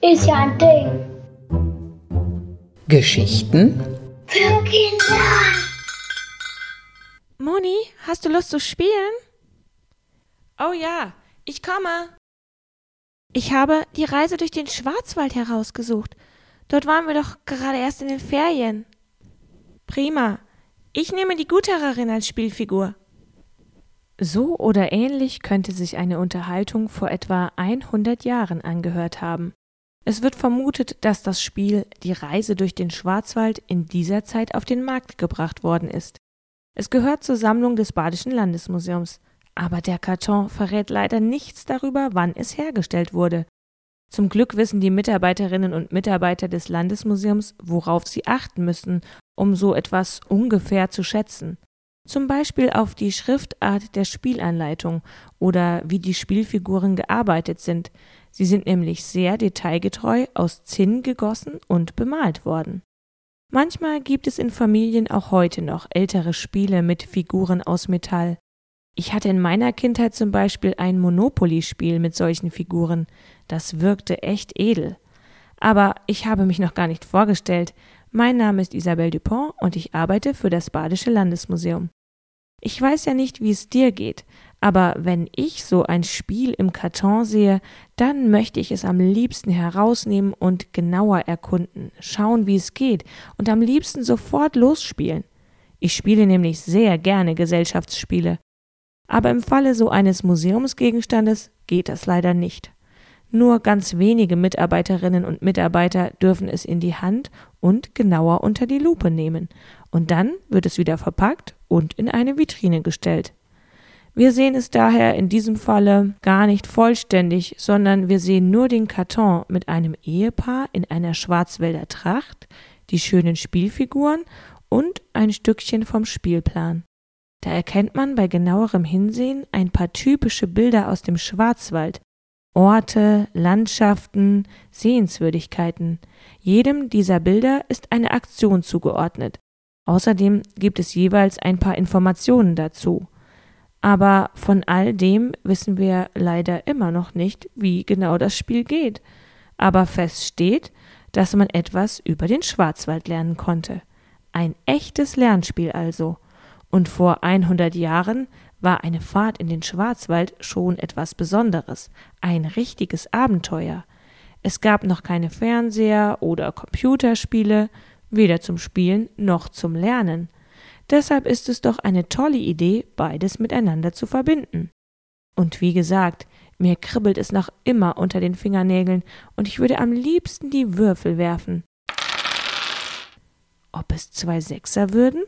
Ist ja ein Ding. Geschichten Für Kinder. Moni, hast du Lust zu spielen? Oh ja, ich komme. Ich habe die Reise durch den Schwarzwald herausgesucht. Dort waren wir doch gerade erst in den Ferien. Prima. Ich nehme die Guterin als Spielfigur. So oder ähnlich könnte sich eine Unterhaltung vor etwa 100 Jahren angehört haben. Es wird vermutet, dass das Spiel Die Reise durch den Schwarzwald in dieser Zeit auf den Markt gebracht worden ist. Es gehört zur Sammlung des Badischen Landesmuseums, aber der Karton verrät leider nichts darüber, wann es hergestellt wurde. Zum Glück wissen die Mitarbeiterinnen und Mitarbeiter des Landesmuseums, worauf sie achten müssen, um so etwas ungefähr zu schätzen. Zum Beispiel auf die Schriftart der Spielanleitung oder wie die Spielfiguren gearbeitet sind. Sie sind nämlich sehr detailgetreu aus Zinn gegossen und bemalt worden. Manchmal gibt es in Familien auch heute noch ältere Spiele mit Figuren aus Metall. Ich hatte in meiner Kindheit zum Beispiel ein Monopoly-Spiel mit solchen Figuren. Das wirkte echt edel. Aber ich habe mich noch gar nicht vorgestellt. Mein Name ist Isabelle Dupont und ich arbeite für das Badische Landesmuseum. Ich weiß ja nicht, wie es dir geht, aber wenn ich so ein Spiel im Karton sehe, dann möchte ich es am liebsten herausnehmen und genauer erkunden, schauen, wie es geht und am liebsten sofort losspielen. Ich spiele nämlich sehr gerne Gesellschaftsspiele. Aber im Falle so eines Museumsgegenstandes geht das leider nicht. Nur ganz wenige Mitarbeiterinnen und Mitarbeiter dürfen es in die Hand und genauer unter die Lupe nehmen, und dann wird es wieder verpackt und in eine Vitrine gestellt. Wir sehen es daher in diesem Falle gar nicht vollständig, sondern wir sehen nur den Karton mit einem Ehepaar in einer Schwarzwälder Tracht, die schönen Spielfiguren und ein Stückchen vom Spielplan. Da erkennt man bei genauerem Hinsehen ein paar typische Bilder aus dem Schwarzwald, Orte, Landschaften, Sehenswürdigkeiten. Jedem dieser Bilder ist eine Aktion zugeordnet. Außerdem gibt es jeweils ein paar Informationen dazu. Aber von all dem wissen wir leider immer noch nicht, wie genau das Spiel geht. Aber fest steht, dass man etwas über den Schwarzwald lernen konnte. Ein echtes Lernspiel also. Und vor 100 Jahren war eine Fahrt in den Schwarzwald schon etwas Besonderes, ein richtiges Abenteuer. Es gab noch keine Fernseher oder Computerspiele, weder zum Spielen noch zum Lernen. Deshalb ist es doch eine tolle Idee, beides miteinander zu verbinden. Und wie gesagt, mir kribbelt es noch immer unter den Fingernägeln und ich würde am liebsten die Würfel werfen. Ob es zwei Sechser würden?